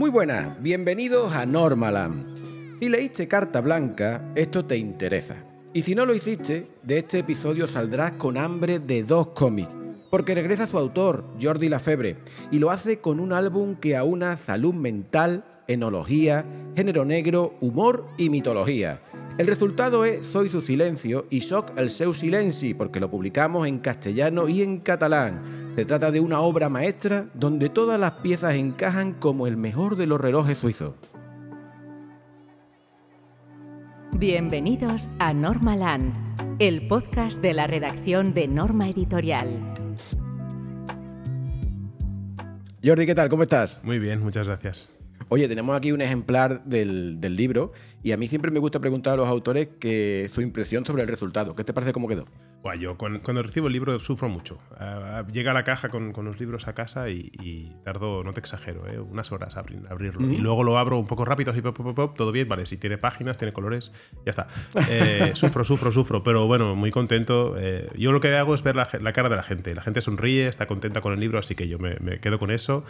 Muy buenas, bienvenidos a Normaland. Si leíste Carta Blanca, esto te interesa. Y si no lo hiciste, de este episodio saldrás con hambre de dos cómics. Porque regresa su autor, Jordi Lafebre, y lo hace con un álbum que aúna salud mental, enología, género negro, humor y mitología. El resultado es Soy su silencio y Shock el seu silenci, porque lo publicamos en castellano y en catalán. Se trata de una obra maestra donde todas las piezas encajan como el mejor de los relojes suizos. Bienvenidos a Normaland, el podcast de la redacción de Norma Editorial. Jordi, ¿qué tal? ¿Cómo estás? Muy bien, muchas gracias. Oye, tenemos aquí un ejemplar del, del libro y a mí siempre me gusta preguntar a los autores que su impresión sobre el resultado. ¿Qué te parece cómo quedó? Bueno, yo cuando, recibo el libro sufro mucho. Uh, llega a la caja con, con, los libros a casa y, y tardo, no te exagero, ¿eh? unas horas a abrir, abrirlo. -huh. Y luego lo abro un poco rápido, así, pop, pop, pop, todo bien, vale. Si tiene páginas, tiene colores, ya está. Eh, sufro, sufro, sufro, pero bueno, muy contento. Eh, yo lo que hago es ver la, la, cara de la gente. La gente sonríe, está contenta con el libro, así que yo me, me quedo con eso.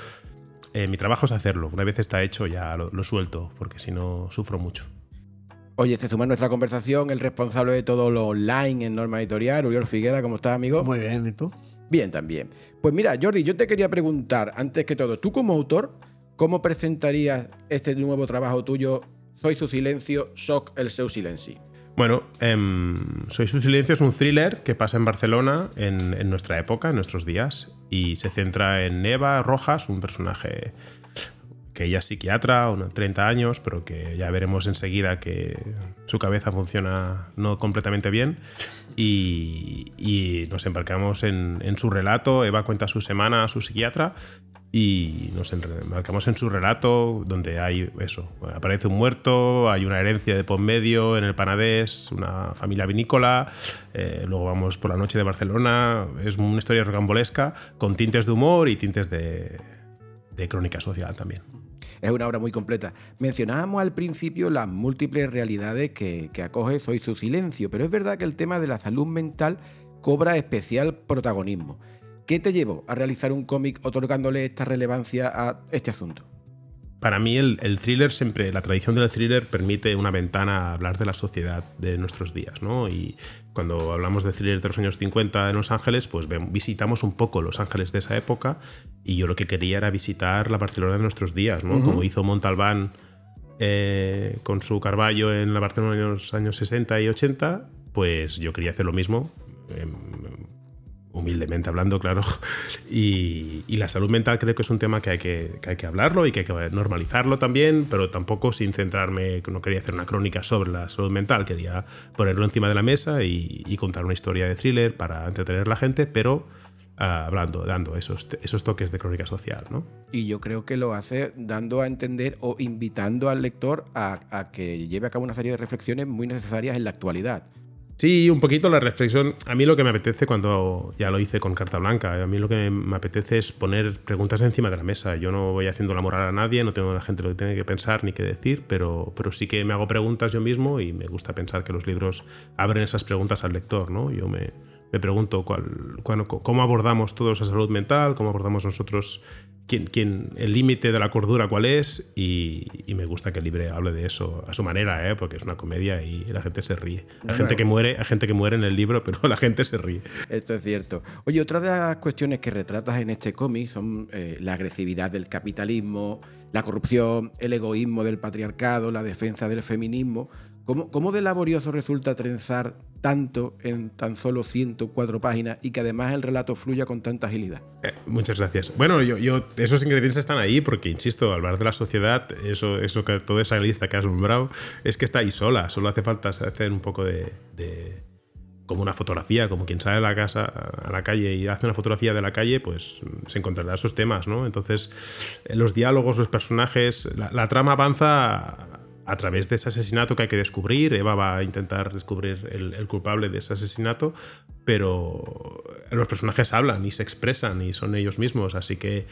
Eh, mi trabajo es hacerlo. Una vez está hecho, ya lo, lo suelto, porque si no, sufro mucho. Oye, se suma a nuestra conversación el responsable de todo lo online en Norma Editorial, Uriol Figuera. ¿Cómo estás, amigo? Muy bien, ¿y tú? Bien, también. Pues mira, Jordi, yo te quería preguntar, antes que todo, tú como autor, ¿cómo presentarías este nuevo trabajo tuyo, Soy su silencio, Shock el seu silenci? Bueno, eh, Soy su silencio es un thriller que pasa en Barcelona en, en, nuestra época, en nuestros días, y se centra en Eva Rojas, un personaje que ella es psiquiatra, unos 30 años, pero que ya veremos enseguida que su cabeza funciona no completamente bien. Y, nos embarcamos en, su relato. Eva cuenta su semana a su psiquiatra y nos embarcamos en su relato donde hay eso, aparece un muerto, hay una herencia de por medio en el Panadés, una familia vinícola, eh, luego vamos por la noche de Barcelona, es una historia rocambolesca con tintes de humor y tintes de crónica social también. Es una obra muy completa. Mencionábamos al principio las múltiples realidades que, acoge Soy su silencio, pero es verdad que el tema de la salud mental cobra especial protagonismo. ¿Qué te llevó a realizar un cómic otorgándole esta relevancia a este asunto? Para mí el, el, thriller siempre, la tradición del thriller permite una ventana a hablar de la sociedad de nuestros días, ¿no? Y cuando hablamos de thriller de los años 50 en Los Ángeles, pues visitamos un poco Los Ángeles de esa época y yo lo que quería era visitar la Barcelona de nuestros días, ¿no? Uh -huh. Como hizo Montalbán eh, con su Carballo en la Barcelona de los años 60 y 80, pues yo quería hacer lo mismo. Humildemente hablando, claro. Y, y, la salud mental creo que es un tema que hay que, que hay que, hablarlo y que hay que normalizarlo también, pero tampoco sin centrarme, no quería hacer una crónica sobre la salud mental, quería ponerlo encima de la mesa y, y contar una historia de thriller para entretener a la gente, pero uh, hablando, dando esos, esos toques de crónica social, ¿no? Y yo creo que lo hace dando a entender o invitando al lector a, a que lleve a cabo una serie de reflexiones muy necesarias en la actualidad. Sí, un poquito la reflexión. A mí lo que me apetece cuando ya lo hice con Carta Blanca, a mí lo que me apetece es poner preguntas encima de la mesa. Yo no voy haciendo la moral a nadie, no tengo a la gente lo que tiene que pensar ni que decir, pero, pero sí que me hago preguntas yo mismo y me gusta pensar que los libros abren esas preguntas al lector. ¿no? Yo me, me pregunto cuál, cuál, cómo abordamos todos la salud mental, cómo abordamos nosotros quién, quién, el límite de la cordura cuál es y, y, me gusta que el libro hable de eso a su manera, ¿eh? porque es una comedia y la gente se ríe. Hay gente que muere, hay gente que muere en el libro, pero la gente se ríe. Esto es cierto. Oye, otra de las cuestiones que retratas en este cómic son eh, la agresividad del capitalismo, la corrupción, el egoísmo del patriarcado, la defensa del feminismo. ¿Cómo, ¿Cómo, de laborioso resulta trenzar tanto en tan solo 104 páginas y que además el relato fluya con tanta agilidad? Eh, muchas gracias. Bueno, yo, yo, esos ingredientes están ahí porque, insisto, al hablar de la sociedad, eso, eso que toda esa lista que has nombrado, es que está ahí sola. Solo hace falta hacer un poco de, como una fotografía, como quien sale a la casa, a la calle y hace una fotografía de la calle, pues se encontrará esos temas, ¿no? Entonces, los diálogos, los personajes, la trama avanza a través de ese asesinato que hay que descubrir. Eva va a intentar descubrir el, culpable de ese asesinato, pero los personajes hablan y se expresan y son ellos mismos, así que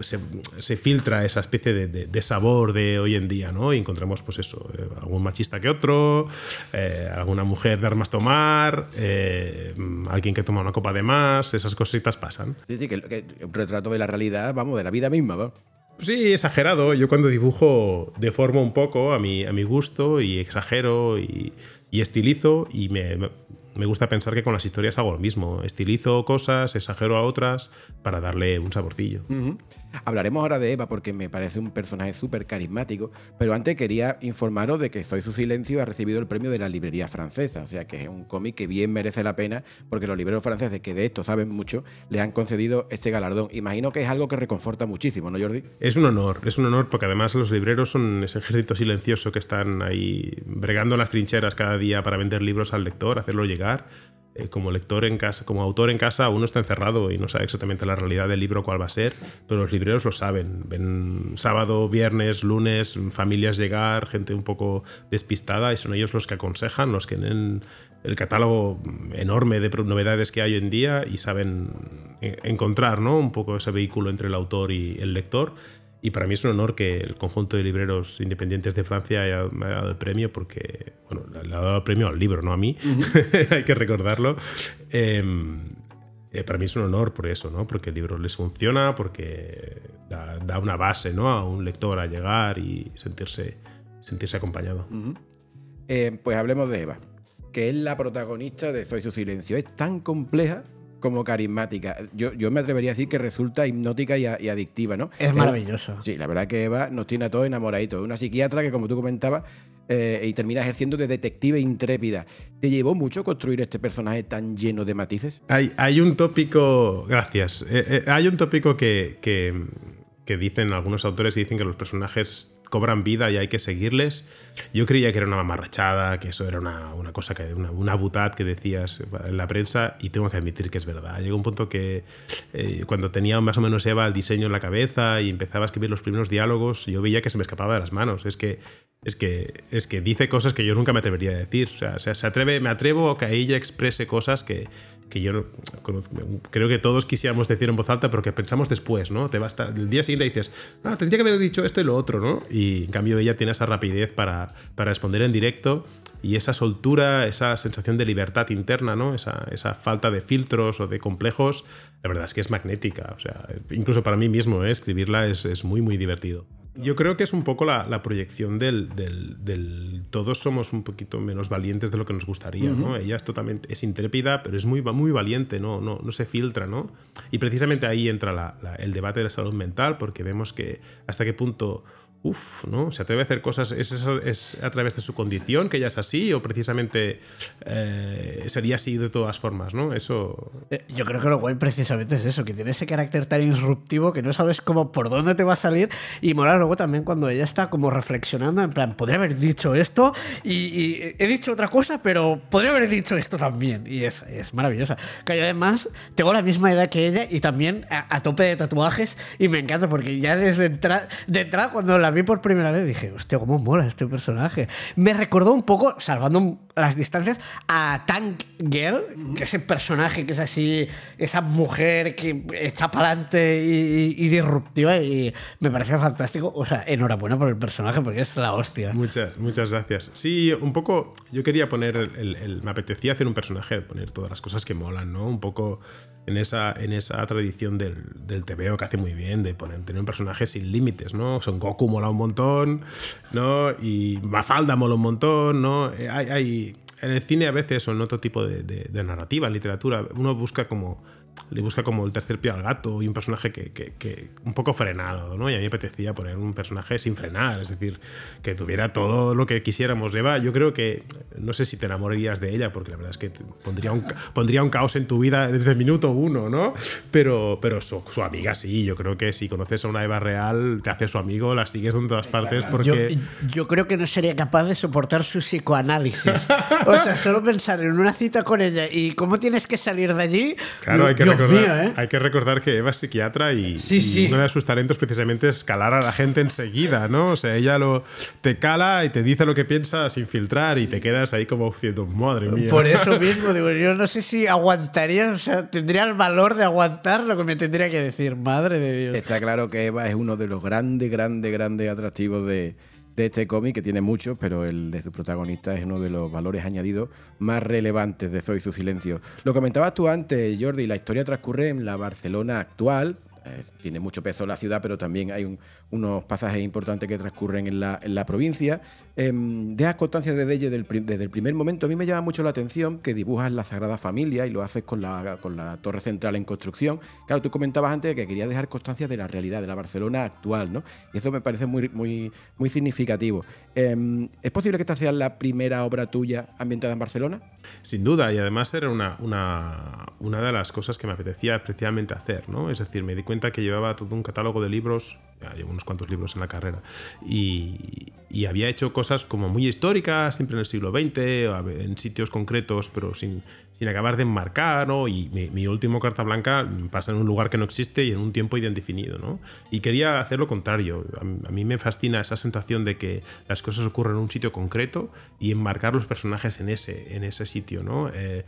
se, filtra esa especie de, de, de, sabor de hoy en día, ¿no? Y encontramos, pues eso, eh, algún machista que otro, eh, alguna mujer de armas tomar, eh, alguien que toma una copa de más, esas cositas pasan. Sí, sí, que, que retrato de la realidad, vamos, de la vida misma, ¿no? Sí, exagerado. Yo cuando dibujo deformo un poco a mi, a mi gusto y exagero y, y estilizo y me, me gusta pensar que con las historias hago lo mismo. Estilizo cosas, exagero a otras para darle un saborcillo. Hablaremos ahora de Eva porque me parece un personaje súper carismático, pero antes quería informaros de que Soy su silencio ha recibido el premio de la librería francesa, o sea que es un cómic que bien merece la pena porque los libreros franceses, que de esto saben mucho, le han concedido este galardón. Imagino que es algo que reconforta muchísimo, ¿no, Jordi? Es un honor, es un honor porque además los libreros son ese ejército silencioso que están ahí bregando las trincheras cada día para vender libros al lector, hacerlo llegar eh, como lector en casa, como autor en casa, uno está encerrado y no sabe exactamente la realidad del libro cuál va a ser, pero los libreros lo saben. Ven sábado, viernes, lunes, familias llegar, gente un poco despistada y son ellos los que aconsejan, los que tienen el catálogo enorme de novedades que hay hoy en día y saben eh, encontrar ¿no? un poco ese vehículo entre el autor y el lector y para mí es un honor que el conjunto de libreros independientes de Francia haya, me haya dado el premio, porque, bueno, le ha dado el premio al libro, no a mí, hay que recordarlo. Em, eh, para mí es un honor por eso, ¿no? Porque el libro les funciona, porque da, una base, ¿no? A un lector a llegar y sentirse, sentirse acompañado. Eh, pues hablemos de Eva, que es la protagonista de Soy su silencio. Es tan compleja como carismática. Yo, yo me atrevería a decir que resulta hipnótica y, adictiva, ¿no? Es maravilloso. Sí, la verdad que Eva nos tiene a todos enamoraditos. Una psiquiatra que, como tú comentabas, eh, y termina ejerciendo de detective intrépida. ¿Te llevó mucho construir este personaje tan lleno de matices? Hay, hay un tópico, gracias, eh, eh, hay un tópico que, que, que dicen algunos autores y dicen que los personajes cobran vida y hay que seguirles. Yo creía que era una mamarrachada, que eso era una, una cosa, que una, una butad que decías en la prensa y tengo que admitir que es verdad. Llegó un punto que eh, cuando tenía más o menos Eva el diseño en la cabeza y empezaba a escribir los primeros diálogos, yo veía que se me escapaba de las manos. Es que es que, es que dice cosas que yo nunca me atrevería a decir. O sea, se atreve, me atrevo a que ella exprese cosas que, que yo creo que todos quisiéramos decir en voz alta, pero que pensamos después, ¿no? Te va a el día siguiente dices, ah, tendría que haber dicho esto y lo otro, ¿no? Y en cambio ella tiene esa rapidez para, para responder en directo y esa soltura, esa sensación de libertad interna, ¿no? Esa, esa, falta de filtros o de complejos, la verdad es que es magnética. O sea, incluso para mí mismo, ¿eh? escribirla es, es muy, muy divertido. Yo creo que es un poco la, proyección del, del, Todos somos un poquito menos valientes de lo que nos gustaría, ¿no? Ella es totalmente... Es intrépida, pero es muy, muy valiente, ¿no? No, no se filtra, ¿no? Y precisamente ahí entra el debate de la salud mental, porque vemos que hasta qué punto Uf, ¿no? Se atreve a hacer cosas. ¿Es, es a través de su condición que ella es así? ¿O precisamente eh, sería así de todas formas, ¿no? Eso. Eh, yo creo que lo guay precisamente es eso, que tiene ese carácter tan disruptivo que no sabes cómo por dónde te va a salir. Y mola luego también cuando ella está como reflexionando, en plan, podría haber dicho esto y, he dicho otra cosa, pero podría haber dicho esto también. Y es, es maravillosa. Que además tengo la misma edad que ella y también a, tope de tatuajes. Y me encanta porque ya desde entrada, de entrada cuando la vi por primera vez dije, hostia, cómo mola este personaje. Me recordó un poco, salvando las distancias, a Tank Girl, que es el personaje que es así, esa mujer que está para adelante y, disruptiva y me parece fantástico. O sea, enhorabuena por el personaje porque es la hostia. Muchas, muchas gracias. Sí, un poco, yo quería poner, el, me apetecía hacer un personaje, poner todas las cosas que molan, ¿no? Un poco en esa, en esa tradición del, del TVO que hace muy bien, de poner, tener un personaje sin límites, ¿no? Son Goku mola un montón, ¿no? Y Mafalda mola un montón, ¿no? Eh, hay, hay en el cine a veces o en otro tipo de, de narrativa, literatura, uno busca como le busca como el tercer pie al gato y un personaje que, que, un poco frenado, ¿no? Y a mí me apetecía poner un personaje sin frenar, es decir, que tuviera todo lo que quisiéramos. Eva, yo creo que, no sé si te enamorarías de ella, porque la verdad es que pondría un, pondría un caos en tu vida desde el minuto uno, ¿no? Pero, pero su, su, amiga sí, yo creo que si conoces a una Eva real, te hace su amigo, la sigues en todas partes porque... Yo, yo creo que no sería capaz de soportar su psicoanálisis. o sea, solo pensar en una cita con ella y cómo tienes que salir de allí... Claro, hay que ¿eh? hay que recordar que Eva es psiquiatra y, uno de sus talentos precisamente es calar a la gente enseguida, ¿no? O sea, ella lo te cala y te dice lo que piensa sin filtrar y te quedas ahí como diciendo, madre mía. Por eso mismo, digo, yo no sé si aguantaría, o sea, tendría el valor de aguantar lo que me tendría que decir, madre de Dios. Está claro que Eva es uno de los grandes, grandes, grandes atractivos de, de este cómic, que tiene muchos, pero el de su protagonista es uno de los valores añadidos más relevantes de Zoe su silencio. Lo comentabas tú antes, Jordi, la historia transcurre en la Barcelona actual, eh, tiene mucho peso la ciudad, pero también hay unos pasajes importantes que transcurren en la, en la provincia. Eh, dejas constancia desde, desde, el, primer momento. A mí me llama mucho la atención que dibujas la Sagrada Familia y lo haces con la, con la torre central en construcción. Claro, tú comentabas antes que querías dejar constancia de la realidad, de la Barcelona actual, ¿no? Y eso me parece muy, muy, muy significativo. Eh, ¿Es posible que esta sea la primera obra tuya ambientada en Barcelona? Sin duda, y además era una, una, una de las cosas que me apetecía especialmente hacer, ¿no? Es decir, me di cuenta que llevaba todo un catálogo de libros, ya llevo unos cuantos libros en la carrera, y, y había hecho cosas como muy históricas, siempre en el siglo XX, en sitios concretos, pero sin, sin acabar de enmarcar, ¿no? Y mi, mi, último carta blanca pasa en un lugar que no existe y en un tiempo indefinido, ¿no? Y quería hacer lo contrario. A, a mí me fascina esa sensación de que las cosas ocurren en un sitio concreto y enmarcar los personajes en ese, en ese sitio, ¿no? Eh,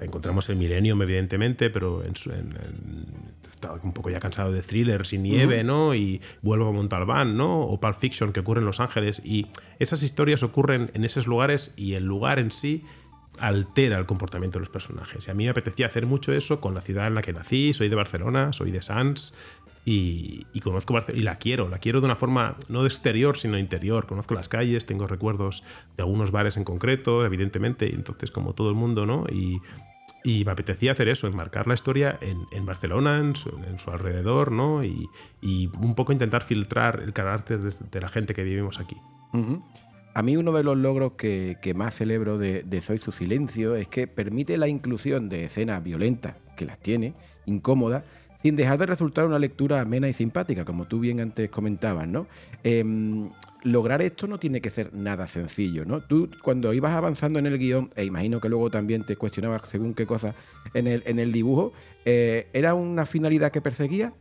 encontramos el Millennium, evidentemente, pero en, en, en, estaba un poco ya cansado de thrillers y nieve, uh -huh. ¿no? Y vuelvo a Montalbán, ¿no? O Pulp Fiction, que ocurre en Los Ángeles. Y esas historias ocurren en esos lugares y el lugar en sí altera el comportamiento de los personajes. Y a mí me apetecía hacer mucho eso con la ciudad en la que nací, soy de Barcelona, soy de Sants y, conozco Barcelona y la quiero, la quiero de una forma no de exterior, sino interior. Conozco las calles, tengo recuerdos de algunos bares en concreto, evidentemente, entonces como todo el mundo, ¿no? Y, y me apetecía hacer eso, enmarcar la historia en, en Barcelona, en su, en su, alrededor, ¿no? Y, y, un poco intentar filtrar el carácter de, la gente que vivimos aquí. A mí uno de los logros que, que más celebro de, de, Soy su silencio es que permite la inclusión de escenas violentas, que las tiene, incómodas, sin dejar de resultar una lectura amena y simpática, como tú bien antes comentabas, ¿no? Eh, lograr esto no tiene que ser nada sencillo, ¿no? Tú cuando ibas avanzando en el guion, e imagino que luego también te cuestionabas según qué cosas en el, en el dibujo, eh, ¿era una finalidad que perseguía?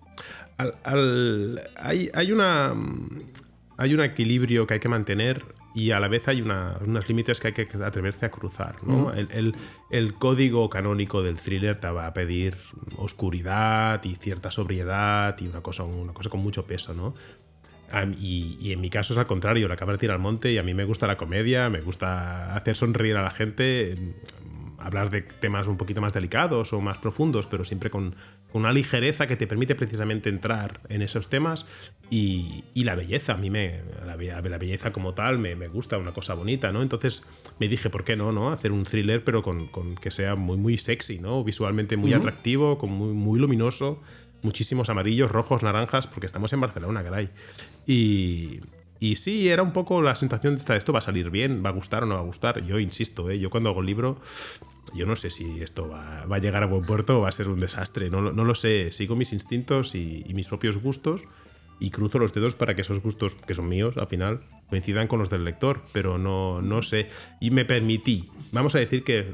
Al, al, hay, hay, una, hay un equilibrio que hay que mantener y a la vez hay una, unos límites que hay que atreverse a cruzar. ¿no? Uh -huh. el, el, el, código canónico del thriller te va a pedir oscuridad y cierta sobriedad y una cosa, una cosa con mucho peso. ¿no? Y, y, en mi caso es al contrario, la cámara tira al monte y a mí me gusta la comedia, me gusta hacer sonreír a la gente, hablar de temas un poquito más delicados o más profundos, pero siempre con, con una ligereza que te permite precisamente entrar en esos temas y, y la belleza, a mí me, la, la belleza como tal me, me, gusta, una cosa bonita, ¿no? Entonces me dije, ¿por qué no, no? Hacer un thriller pero con, con que sea muy, muy sexy, ¿no? Visualmente muy uh -huh. atractivo, con muy, muy luminoso, muchísimos amarillos, rojos, naranjas, porque estamos en Barcelona, caray. Y, y sí, era un poco la sensación de esto va a salir bien, va a gustar o no va a gustar. Yo insisto, ¿eh? yo cuando hago el libro, yo no sé si esto va, a llegar a buen puerto o va a ser un desastre. No, lo sé. Sigo mis instintos y, mis propios gustos y cruzo los dedos para que esos gustos, que son míos al final, coincidan con los del lector. Pero no, no sé. Y me permití, vamos a decir que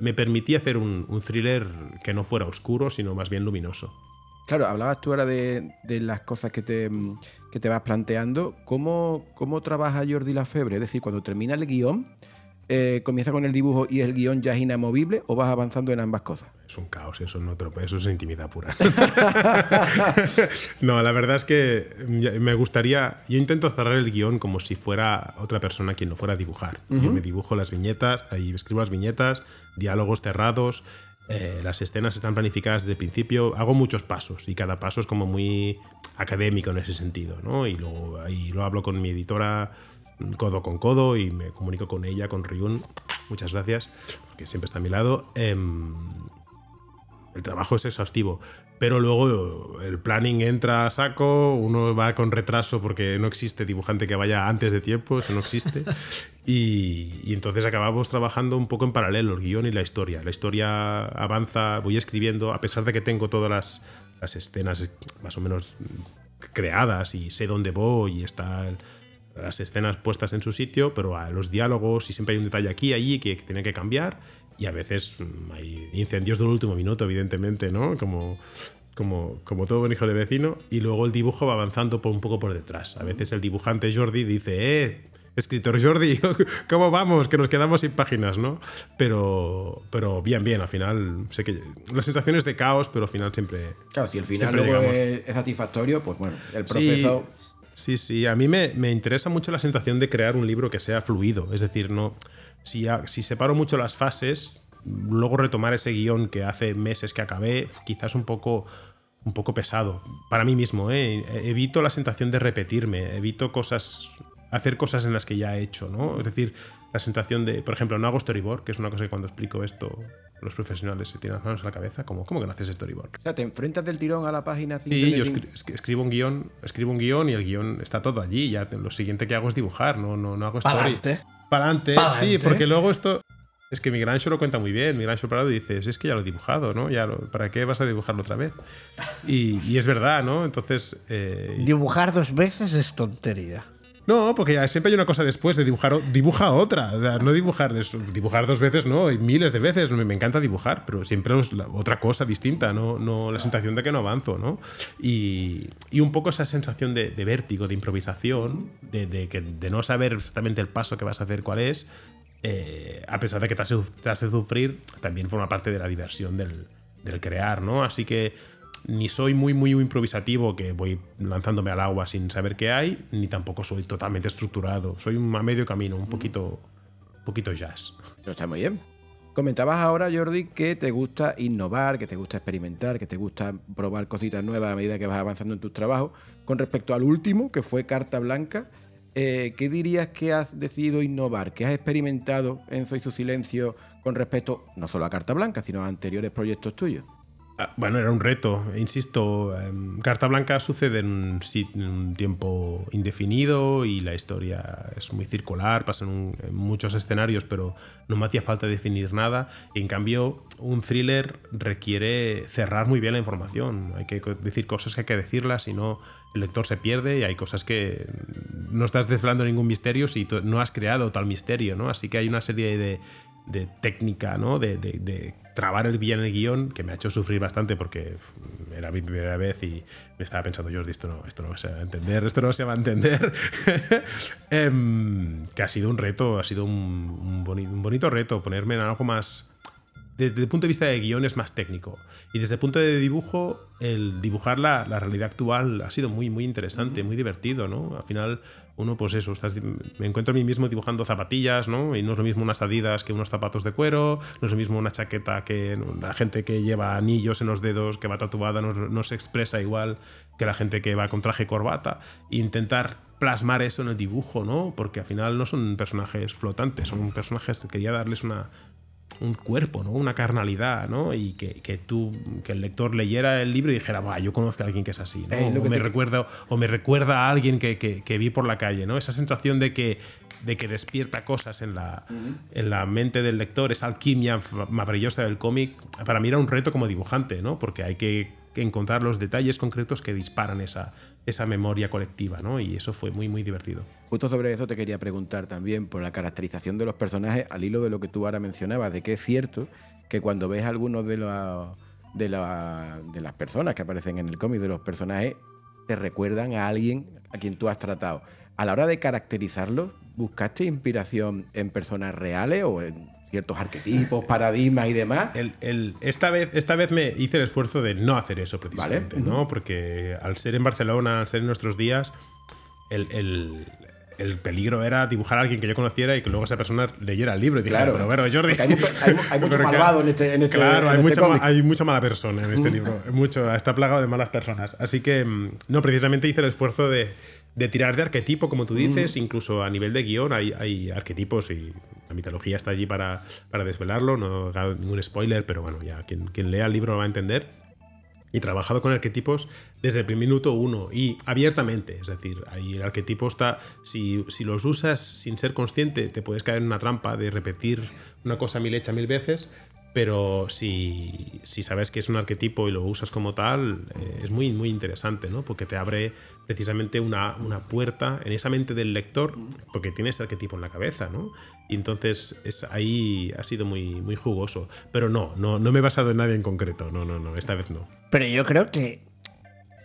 me permití hacer un, thriller que no fuera oscuro, sino más bien luminoso. Claro, hablabas tú ahora de, de las cosas que te, que te, vas planteando. ¿Cómo, ¿Cómo trabaja Jordi Lafebre? Es decir, cuando termina el guion, eh, ¿comienza con el dibujo y el guion ya es inamovible o vas avanzando en ambas cosas? Es un caos, eso, no eso es intimidad pura. no, la verdad es que me gustaría. Yo intento cerrar el guion como si fuera otra persona quien lo fuera a dibujar. Uh -huh. Yo me dibujo las viñetas, ahí escribo las viñetas, diálogos cerrados eh, las escenas están planificadas desde el principio. Hago muchos pasos y cada paso es como muy académico en ese sentido, ¿no? Y luego ahí lo hablo con mi editora codo con codo y me comunico con ella, con Ryun. Muchas gracias, porque siempre está a mi lado. Eh, el trabajo es exhaustivo, pero luego el planning entra a saco, uno va con retraso porque no existe dibujante que vaya antes de tiempo, eso no existe. y, y, entonces acabamos trabajando un poco en paralelo, el guion y la historia. La historia avanza, voy escribiendo, a pesar de que tengo todas las, las escenas más o menos creadas y sé dónde voy y está las escenas puestas en su sitio, pero a los diálogos y siempre hay un detalle aquí y allí que, que tiene que cambiar y a veces mm, hay incendios del último minuto, evidentemente, ¿no? Como, como, como todo buen hijo de vecino, y luego el dibujo va avanzando por un poco por detrás. A veces el dibujante Jordi dice, eh, escritor Jordi, ¿cómo vamos? Que nos quedamos sin páginas, ¿no? Pero, pero bien, bien, al final, sé que la situación es de caos, pero al final siempre... Claro, si el final luego es, es, satisfactorio, pues bueno, el proceso... Sí. Sí, sí, a mí me, me, interesa mucho la sensación de crear un libro que sea fluido, es decir, no, si, si separo mucho las fases, luego retomar ese guion que hace meses que acabé, quizás un poco un poco pesado para mí mismo. ¿eh? Evito la sensación de repetirme, evito cosas, hacer cosas en las que ya he hecho, ¿no? Es decir, la sensación de, por ejemplo, no hago storyboard, que es una cosa que cuando explico esto los profesionales se tiran las manos a la cabeza, como, ¿cómo que no haces storyboard? O sea, te enfrentas del tirón a la página. Sí, yo escribo un guion, escribo un guion y el guion está todo allí. Ya lo siguiente que hago es dibujar, no, no, no hago story. Para adelante. Sí, porque luego esto es que mi Grancho lo cuenta muy bien. Mi Grancho Parado dice, es que ya lo he dibujado, ¿no? Ya ¿Para qué vas a dibujarlo otra vez? Y, es verdad, ¿no? Entonces... Eh, Dibujar dos veces es tontería. No, porque siempre hay una cosa después de dibujar, dibuja otra. no dibujar, dibujar dos veces, no, y miles de veces. Me, encanta dibujar, pero siempre es otra cosa distinta, no, no la sensación de que no avanzo, ¿no? Y, y un poco esa sensación de, vértigo, de improvisación, de, de, que, de no saber exactamente el paso que vas a hacer cuál es, eh, a pesar de que te hace, sufrir, también forma parte de la diversión del, crear, ¿no? Así que ni soy muy, muy improvisativo, que voy lanzándome al agua sin saber qué hay, ni tampoco soy totalmente estructurado. Soy un, a medio camino, un poquito, un poquito jazz. está muy bien. Comentabas ahora, Jordi, que te gusta innovar, que te gusta experimentar, que te gusta probar cositas nuevas a medida que vas avanzando en tus trabajos. Con respecto al último, que fue Carta Blanca, eh, ¿qué dirías que has decidido innovar, que has experimentado en Soy su Silencio con respecto no solo a Carta Blanca, sino a anteriores proyectos tuyos? Ah, bueno, era un reto, insisto. Em, Carta Blanca sucede en un, tiempo indefinido y la historia es muy circular, pasan en muchos escenarios, pero no me hacía falta definir nada. en cambio, un thriller requiere cerrar muy bien la información. Hay que decir cosas que hay que decirlas, si no, el lector se pierde y hay cosas que no estás desvelando ningún misterio si no has creado tal misterio, ¿no? Así que hay una serie de, de técnica, ¿no? De, de, trabar el villano en el guion que me ha hecho sufrir bastante porque era mi primera vez y me estaba pensando, Jordi, esto no, esto no se va a entender, esto no se va a entender. Em, que ha sido un reto, ha sido un, un bonito reto ponerme en algo más desde el punto de vista de guion es más técnico. Y desde el punto de dibujo, el dibujar la, la realidad actual ha sido muy, muy interesante, muy divertido, ¿no? Al final, uno, pues eso, me encuentro a mí mismo dibujando zapatillas, ¿no? Y no es lo mismo unas adidas que unos zapatos de cuero, no es lo mismo una chaqueta que la gente que lleva anillos en los dedos, que va tatuada, no, se expresa igual que la gente que va con traje corbata. Intentar plasmar eso en el dibujo, ¿no? Porque al final no son personajes flotantes, son personajes, quería darles una, un cuerpo, ¿no? Una carnalidad, ¿no? Y que, que, tú, que el lector leyera el libro y dijera, yo conozco a alguien que es así, ¿no? o, me recuerda, o me recuerda a alguien que, que, vi por la calle, ¿no? Esa sensación de que, de que despierta cosas en la, en la mente del lector, esa alquimia maravillosa del cómic, para mí era un reto como dibujante, ¿no? Porque hay que encontrar los detalles concretos que disparan esa, esa memoria colectiva, ¿no? Y eso fue muy, muy divertido. Justo sobre eso te quería preguntar también por la caracterización de los personajes, al hilo de lo que tú ahora mencionabas, de que es cierto que cuando ves algunos de, los, de, de las personas que aparecen en el cómic, de los personajes, te recuerdan a alguien a quien tú has tratado. A la hora de caracterizarlos, ¿buscaste inspiración en personas reales o en ciertos arquetipos, paradigmas y demás. El, esta, vez, esta vez me hice el esfuerzo de no hacer eso precisamente, ¿no? Porque al ser en Barcelona, al ser en nuestros días, el, peligro era dibujar a alguien que yo conociera y que luego esa persona leyera el libro y dijera, claro. pero bueno, Jordi. Hay, mucho malvado en este, en este Claro, hay, este mucha, hay mucha mala persona en este libro. Mucho, está plagado de malas personas. Así que, mm, no, precisamente hice el esfuerzo de de tirar de arquetipo, como tú dices, incluso a nivel de guion hay, hay, arquetipos y la mitología está allí para, para desvelarlo, no hago ningún spoiler, pero bueno, ya quien, quien lea el libro lo va a entender. Y trabajado con arquetipos desde el primer minuto uno y abiertamente, es decir, ahí el arquetipo está, si, si los usas sin ser consciente, te puedes caer en una trampa de repetir una cosa mil hecha mil veces, pero si, si, sabes que es un arquetipo y lo usas como tal, eh, es muy, muy interesante, ¿no? Porque te abre precisamente una, una, puerta en esa mente del lector, porque tiene ese arquetipo en la cabeza, ¿no? Y entonces es, ahí ha sido muy, muy jugoso. Pero no, no, no me he basado en nadie en concreto, no, no, no, esta vez no. Pero yo creo que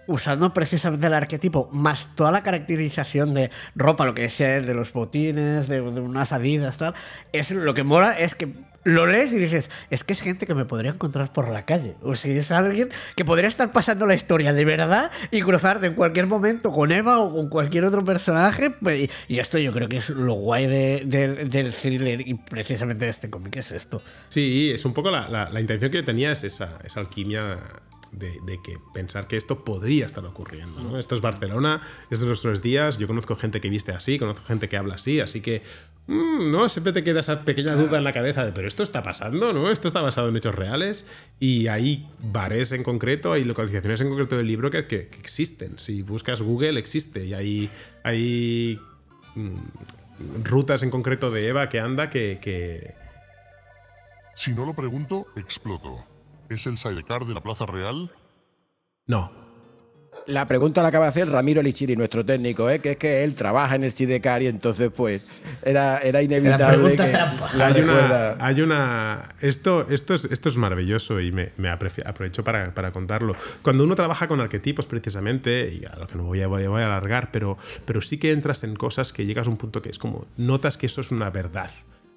usando precisamente el arquetipo, más toda la caracterización de ropa, lo que es de los botines, de, de, unas adidas, tal, es lo que mola es que lo lees y dices, es que es gente que me podría encontrar por la calle. O si es alguien que podría estar pasando la historia de verdad y cruzarte en cualquier momento con Eva o con cualquier otro personaje. Pues, y esto yo creo que es lo guay del thriller y precisamente de este cómic es esto. Sí, es un poco la, intención que yo tenía, es esa, esa alquimia de, que pensar que esto podría estar ocurriendo. ¿no? Esto es Barcelona, es de nuestros días, yo conozco gente que viste así, conozco gente que habla así, así que mm, no, siempre te queda esa pequeña duda en la cabeza de, pero esto está pasando, ¿no? Esto está basado en hechos reales y hay bares en concreto, hay localizaciones en concreto del libro que, que, existen. Si buscas Google, existe y hay, hay mm, rutas en concreto de Eva que anda que, que... Si no lo pregunto, exploto. ¿Es el sidecar de la Plaza Real? No. La pregunta la acaba de hacer Ramiro Lichiri, nuestro técnico, ¿eh? que es que él trabaja en el sidecar y entonces pues era, era inevitable que hay una, hay una, esto, esto, es, esto es maravilloso y me, me aprovecho para, para, contarlo. Cuando uno trabaja con arquetipos precisamente, y a lo que no voy a, voy a alargar, pero, pero sí que entras en cosas que llegas a un punto que es como, notas que eso es una verdad.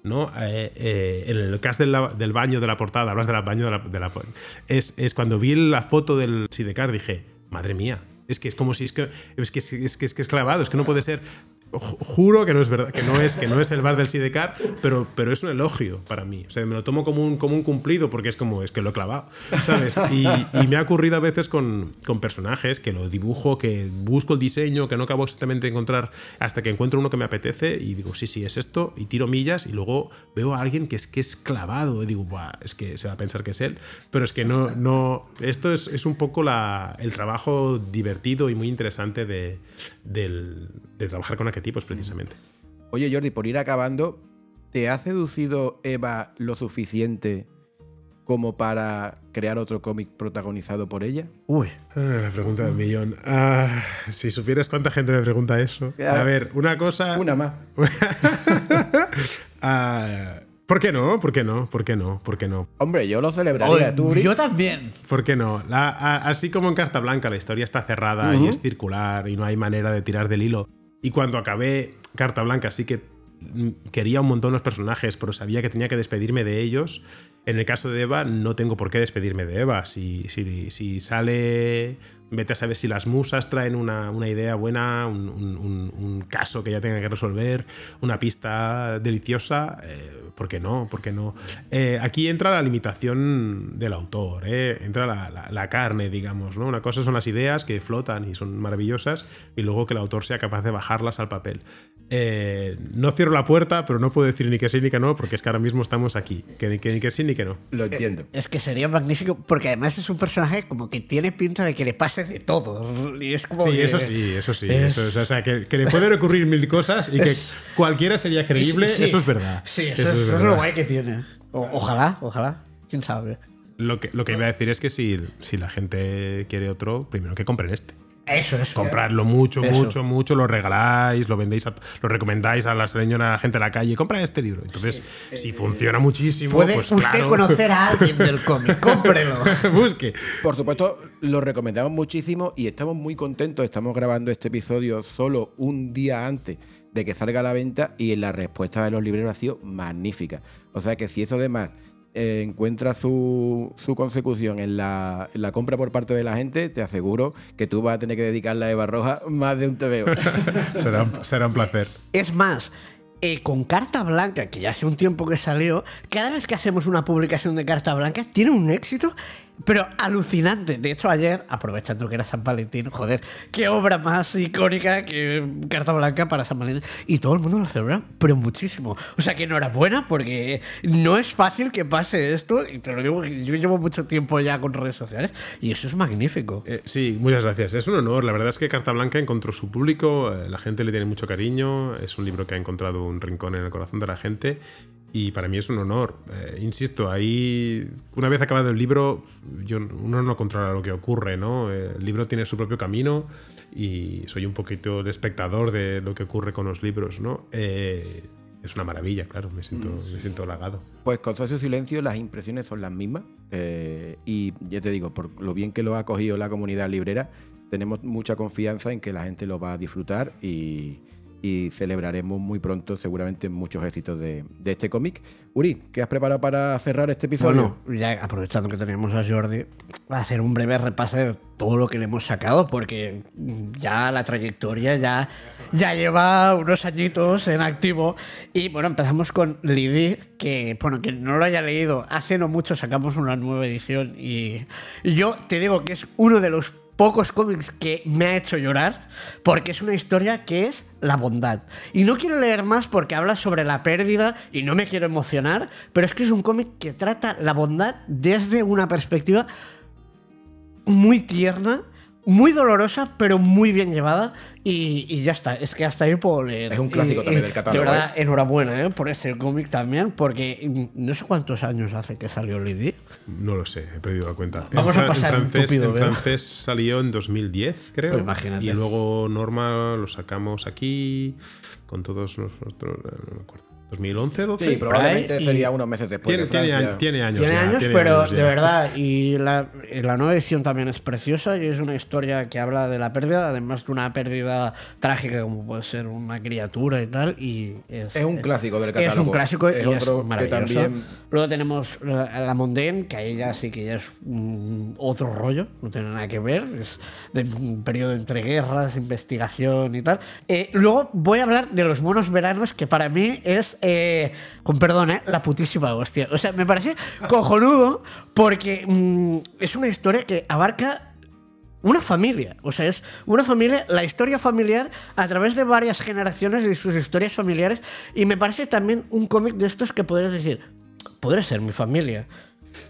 ¿No? Eh, eh, en el del, del, baño de la portada, hablas del baño de la, de la es, es, cuando vi la foto del Sidecar dije, madre mía, es que es como si es que es que es, que es, que es clavado, es que no puede ser juro que no es verdad, que no es, que no es el bar del Sidecar, pero, pero es un elogio para mí. O sea, me lo tomo como un, como un cumplido porque es como, es que lo he clavado, ¿sabes? Y, me ha ocurrido a veces con, con, personajes que lo dibujo, que busco el diseño, que no acabo exactamente de encontrar hasta que encuentro uno que me apetece y digo, sí, sí, es esto, y tiro millas y luego veo a alguien que es que es clavado y digo, es que se va a pensar que es él, pero es que no, no, esto es, es un poco la, el trabajo divertido y muy interesante de, del, de trabajar con arquetipos precisamente. Oye Jordi, por ir acabando, ¿te ha seducido Eva lo suficiente como para crear otro cómic protagonizado por ella? Uy. Ah, la pregunta del millón. Ah, si supieras cuánta gente me pregunta eso. A ver, una cosa... Una más. Ah, ¿Por qué no? ¿Por qué no? ¿Por qué no? ¿Por qué no? Hombre, yo lo celebraría. ¿Tú, yo también. ¿Por qué no? así como en Carta Blanca la historia está cerrada y es circular y no hay manera de tirar del hilo y cuando acabé Carta Blanca sí que quería un montón los personajes, pero sabía que tenía que despedirme de ellos. En el caso de Eva, no tengo por qué despedirme de Eva. Si, si, si sale Vete a saber si las musas traen una, idea buena, un, caso que ya tenga que resolver, una pista deliciosa. Eh, ¿Por qué no? ¿Por qué no? Eh, aquí entra la limitación del autor, eh, entra la, carne, digamos. ¿no? Una cosa son las ideas que flotan y son maravillosas, y luego que el autor sea capaz de bajarlas al papel. no cierro la puerta, pero no puedo decir ni que sí ni que no, porque es que ahora mismo estamos aquí. Que ni que, ni que sí ni que no. Lo entiendo. es que sería magnífico, porque además es un personaje como que tiene pinta de que le pase de todo. Y es como sí, eso sí, eso sí. o sea, que, le pueden ocurrir mil cosas y que cualquiera sería creíble, eso es verdad. Sí, eso, es, lo guay que tiene. ojalá, ojalá. Quién sabe. Lo que, lo que iba a decir es que si, si la gente quiere otro, primero que compren este. Eso, es. Comprarlo mucho, mucho, mucho, lo regaláis, lo vendéis, lo recomendáis a la señora, a la gente de la calle, compra este libro. Entonces, si eh, funciona muchísimo, puede pues usted conocer a alguien del cómic, cómprelo. Busque. Por supuesto, lo recomendamos muchísimo y estamos muy contentos. Estamos grabando este episodio solo un día antes de que salga a la venta y la respuesta de los libreros ha sido magnífica. O sea que si eso además eh, encuentra su, consecución en la, compra por parte de la gente, te aseguro que tú vas a tener que dedicarle a Eva Roja más de un TVO. será, será un placer. Es más, eh, con Carta Blanca, que ya hace un tiempo que salió, cada vez que hacemos una publicación de Carta Blanca, tiene un éxito, pero alucinante. De hecho, ayer, aprovechando que era San Valentín, joder, qué obra más icónica que Carta Blanca para San Valentín. Y todo el mundo lo celebra, pero muchísimo. O sea que enhorabuena, porque no es fácil que pase esto. Y te lo digo, yo llevo mucho tiempo ya con redes sociales y eso es magnífico. Eh, sí, muchas gracias. Es un honor. La verdad es que Carta Blanca encontró su público, eh, la gente le tiene mucho cariño. Es un libro que ha encontrado un rincón en el corazón de la gente y para mí es un honor. Eh, insisto, ahí, una vez acabado el libro, yo, uno no controla lo que ocurre, ¿no? El libro tiene su propio camino y soy un poquito el espectador de lo que ocurre con los libros, ¿no? Eh, es una maravilla, claro, me siento, me siento halagado. Pues con todo ese silencio las impresiones son las mismas eh, y ya te digo, por lo bien que lo ha acogido la comunidad librera, tenemos mucha confianza en que la gente lo va a disfrutar y, y celebraremos muy pronto seguramente muchos éxitos de, de este cómic. Uri, ¿qué has preparado para cerrar este episodio? Bueno, ya aprovechando que tenemos a Jordi, va a ser un breve repaso de todo lo que le hemos sacado, porque ya la trayectoria ya, ya lleva unos añitos en activo. Y bueno, empezamos con Lidi, que, bueno, que no lo haya leído, hace no mucho sacamos una nueva edición y yo te digo que es uno de los pocos cómics que me ha hecho llorar, porque es una historia que es la bondad. Y no quiero leer más porque habla sobre la pérdida y no me quiero emocionar, pero es que es un cómic que trata la bondad desde una perspectiva muy tierna, muy dolorosa, pero muy bien llevada. Y, y ya está, es que hasta ahí puedo leer. Es un clásico Y- también y del catálogo, De verdad, ¿eh? enhorabuena ¿eh? por ese cómic también, porque mm, no sé cuántos años hace que salió Lady. No lo sé, he perdido la cuenta. Vamos en, a pasar en francés, tupido en francés salió en 2010, creo. Pues imagínate. Y luego Norma lo sacamos aquí con todos nosotros. eh, No me acuerdo. ¿2011, 12? Sí, probablemente Ahí, sería unos meses después Tiene, de tiene Francia. años, tiene años. Tiene ya, años, tiene pero años de verdad, y la, y la nueva edición también es preciosa y es una historia que habla de la pérdida, además de una pérdida trágica como puede ser una criatura y tal. Y es, Es un clásico del Es catálogo. un clásico Es y otro es que maravilloso. también- Luego tenemos la, la Mondaine, que ahí ya sí que ya es mm, otro rollo, no tiene nada que ver, es de un periodo entre guerras, investigación y tal. Eh, luego voy a hablar de los monos veranos, que para mí es, eh, con perdón, eh, la putísima hostia. O sea, me parece cojonudo porque mm, es una historia que abarca una familia. O sea, es una familia, la historia familiar a través de varias generaciones y sus historias familiares. Y me parece también un cómic de estos que podrías decir, podría ser mi familia.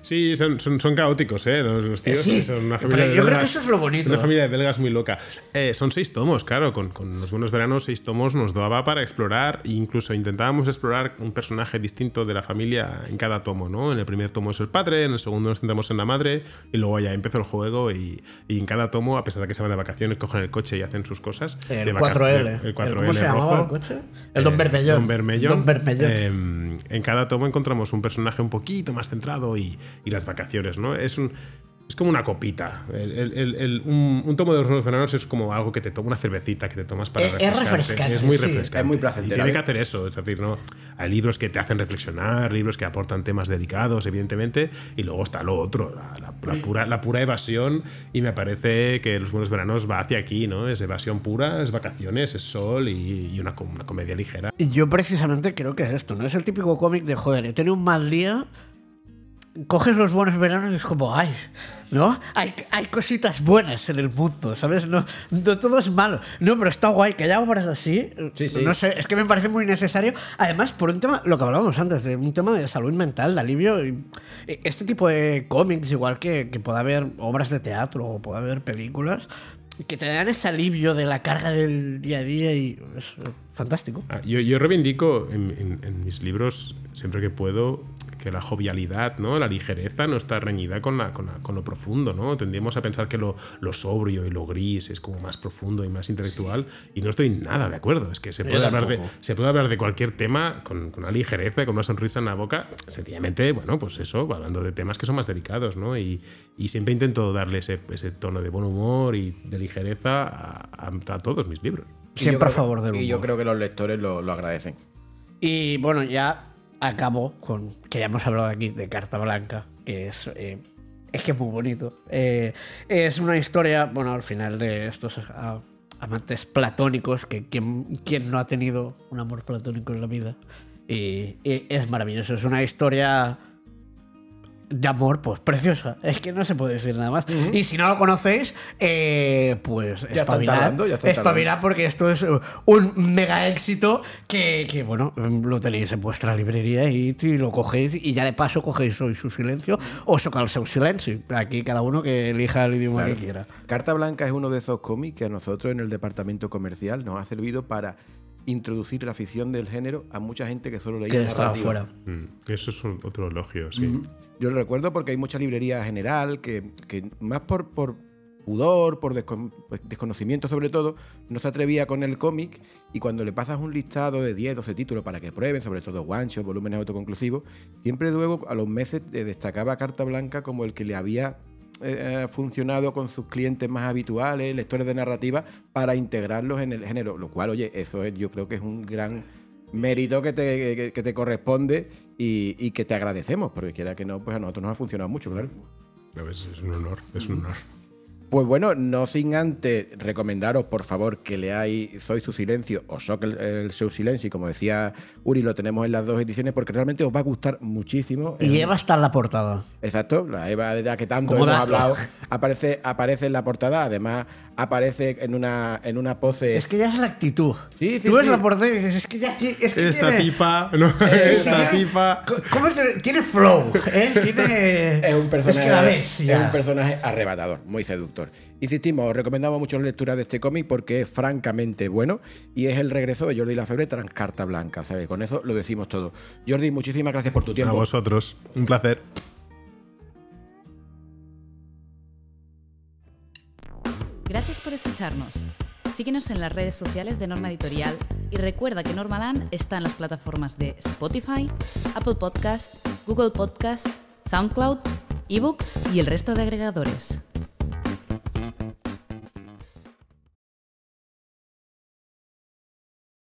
Sí, son, son, son caóticos, ¿eh? Los, los tíos Sí, son una familia de yo creo que belgas- eso es lo bonito. Una familia de belgas muy loca. Eh, son seis tomos, claro. Con, con los buenos veranos, seis tomos nos daba para explorar. E incluso intentábamos explorar un personaje distinto de la familia en cada tomo, ¿no? En el primer tomo es el padre, en el segundo nos centramos en la madre. Y luego ya empezó el juego. Y, y en cada tomo, a pesar de que se van de vacaciones, cogen el coche y hacen sus cosas. El de vaca- 4L. El 4L ¿Cómo se llamaba rojo. el coche? El Don Eh, Bermellón. Don Bermellón. Don Bermellón. Eh, en cada tomo encontramos un personaje un poquito más centrado y, y las vacaciones, ¿no? Es un. Es como una copita. El- el- el- el- un, un tomo de los veranos es como algo que te toma una cervecita que te tomas para Es- es refrescarte. refrescante, Es muy sí. refrescante. Es muy placentero, Y tiene ¿eh? que hacer eso. Es decir, ¿no? Hay libros que te hacen reflexionar, libros que aportan temas delicados, evidentemente, y luego está lo otro, la, la- la pura, la pura evasión. Y me parece que los buenos veranos va hacia aquí, ¿no? Es evasión pura, es vacaciones, es sol y, y una, com- una comedia ligera. Y yo precisamente creo que es esto, ¿no? Es el típico cómic de, joder, he tenido un mal día, coges los buenos veranos y es como, ay, ¿no? Hay, hay cositas buenas en el mundo, ¿sabes? No, no todo es malo. No, pero está guay, que haya obras así. Sí, sí. No sé, es que me parece muy necesario. Además, por un tema, lo que hablábamos antes, de un tema de salud mental, de alivio. y- Este tipo de cómics, igual que, que pueda haber obras de teatro o pueda haber películas, que te dan ese alivio de la carga del día a día y es fantástico. Ah, yo, yo reivindico en, en- en mis libros, siempre que puedo, que la jovialidad, ¿no? la ligereza no está reñida con, la, con, la- con lo profundo. ¿no? Tendemos a pensar que lo, lo sobrio y lo gris es como más profundo y más intelectual y no estoy nada de acuerdo. Es que se puede, hablar de, se puede hablar de cualquier tema con, con una ligereza, con una sonrisa en la boca, sencillamente, bueno, pues eso, hablando de temas que son más delicados. ¿no? Y, y siempre intento darle ese, ese tono de buen humor y de ligereza a, a- a todos mis libros. Siempre a favor del Y yo humor. creo que los lectores lo, lo agradecen. Y bueno, ya acabo con que ya hemos hablado aquí de Carta Blanca, que es. eh, es que es muy bonito. Eh, es una historia, bueno, al final de estos amantes platónicos, que quien, quien no ha tenido un amor platónico en la vida. Y es maravilloso. Es una historia de amor, pues preciosa. Es que no se puede decir nada más. Y si no lo conocéis, eh, pues Ya espabilad. tardando, ya están Espabilad porque esto es uh, un mega éxito que, que, bueno, mm, lo tenéis en vuestra librería y, y lo cogéis y ya de paso cogéis hoy su silencio o socal seu silencio. Aquí cada uno que elija el idioma Claro. que quiera. Carta Blanca es uno de esos cómics que a nosotros en el departamento comercial nos ha servido para introducir la afición del género a mucha gente que solo leía Que estaba narrativa. fuera. Mm, Eso es un- otro elogio, sí. Yo lo recuerdo porque hay mucha librería general que, que más por, por pudor, por descon- pues, desconocimiento sobre todo, no se atrevía con el cómic y cuando le pasas un listado de 10, 12 títulos para que prueben, sobre todo shot, volúmenes autoconclusivos, siempre luego a los meses destacaba Carta Blanca como el que le había eh, funcionado con sus clientes más habituales, lectores de narrativa, para integrarlos en el género. Lo cual, oye, eso es, yo creo que es un gran mérito que te, que- que te corresponde y, y que te agradecemos, porque quiera que no, pues a nosotros nos ha funcionado mucho, claro. Ver, Es un honor, es un honor. Pues bueno, no sin antes recomendaros, por favor, que leáis Soy su silencio o Soc el, el seu silencio, y como decía Uri, lo tenemos en las dos ediciones porque realmente os va a gustar muchísimo. Y Eva está en la portada. Exacto, la Eva de la que tanto hemos hablado, aparece, aparece en la portada, además aparece en una, en una pose... Es que ya es la actitud. Sí, sí, Tú ves sí. la portada y dices, es que ya es que Esta tiene- tipa, no, es que esta tipa. ¿Cómo tiene, tiene flow? ¿eh? Tiene... Es un personaje, Es que la ves es un personaje arrebatador, muy seductor. Insistimos, os recomendamos mucho la lectura de este cómic porque es francamente bueno y es el regreso de Jordi Lafebre tras Carta Blanca, ¿sabes? Con eso lo decimos todo. Jordi, muchísimas gracias por tu A tiempo. vosotros, un placer. Gracias por escucharnos. Síguenos en las redes sociales de Norma Editorial y recuerda que Normaland está en las plataformas de Spotify, Apple Podcast, Google Podcast, SoundCloud, eBooks y el resto de agregadores.